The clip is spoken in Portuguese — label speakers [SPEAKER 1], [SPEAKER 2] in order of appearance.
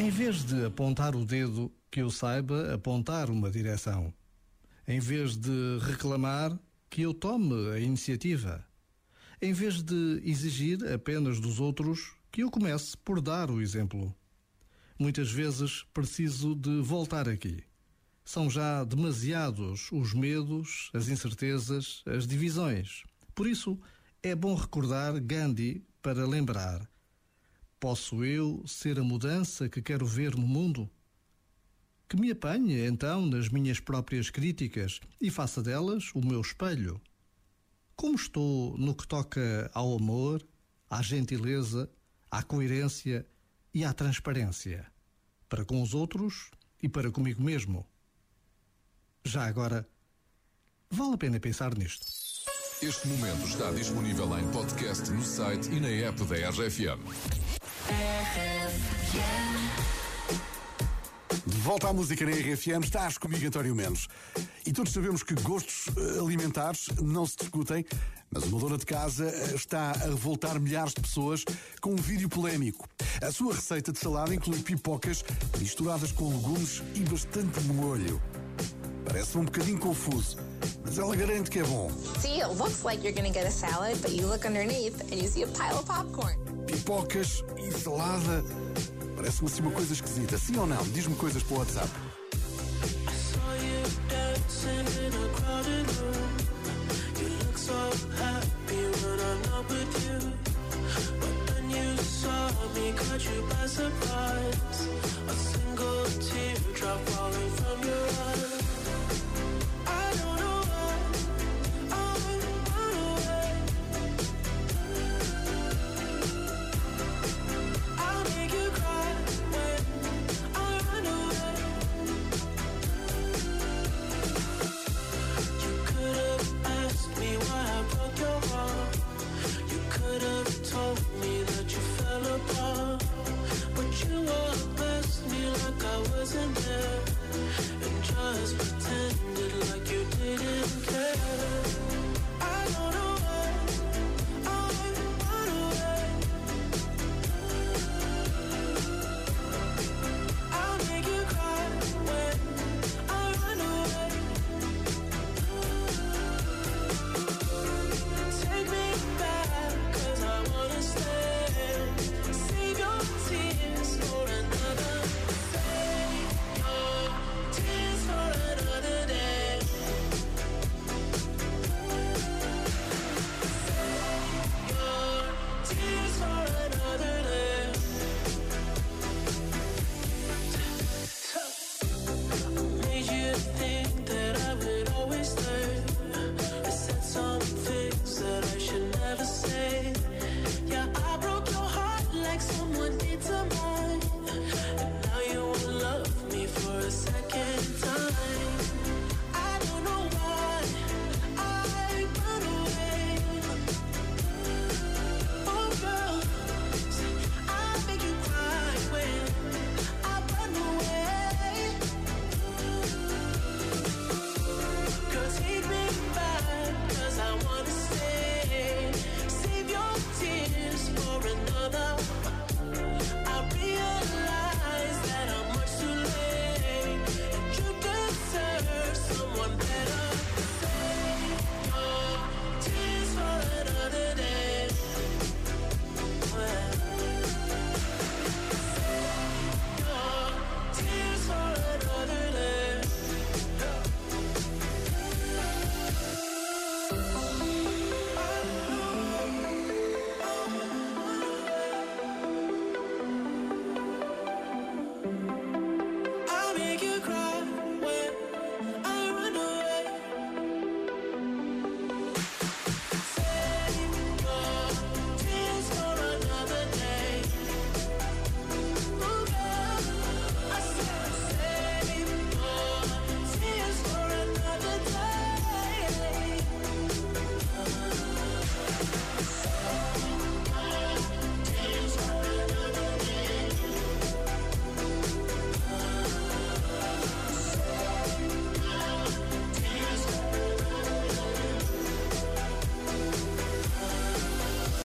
[SPEAKER 1] Em vez de apontar o dedo, que eu saiba apontar uma direção. Em vez de reclamar, que eu tome a iniciativa. Em vez de exigir apenas dos outros, que eu comece por dar o exemplo. Muitas vezes preciso de voltar aqui. São já demasiados os medos, as incertezas, as divisões. Por isso, é bom recordar Gandhi para lembrar: posso eu ser a mudança que quero ver no mundo? Que me apanhe, então, nas minhas próprias críticas e faça delas o meu espelho. Como estou no que toca ao amor, à gentileza, à coerência e à transparência, para com os outros e para comigo mesmo? Já agora, vale a pena pensar nisto.
[SPEAKER 2] Este momento está disponível em podcast no site e na app da RFM.
[SPEAKER 3] De volta à música na RFM, estás comigo, António Menos. E todos sabemos que gostos eh, alimentares não se discutem, mas uma dona de casa eh, está a revoltar milhares de pessoas com um vídeo polémico. A sua receita de salada inclui pipocas misturadas com legumes e bastante molho. Parece um bocadinho confuso, mas ela garante que é bom.
[SPEAKER 4] See, it looks like you're gonna get a salad, but you look underneath and you see a pile of popcorn.
[SPEAKER 3] Pipocas e salada. Parece-me assim uma coisa esquisita. Sim ou não? Diz-me coisas para o WhatsApp.
[SPEAKER 5] and just pretended like you didn't care. I don't thing that I would always say.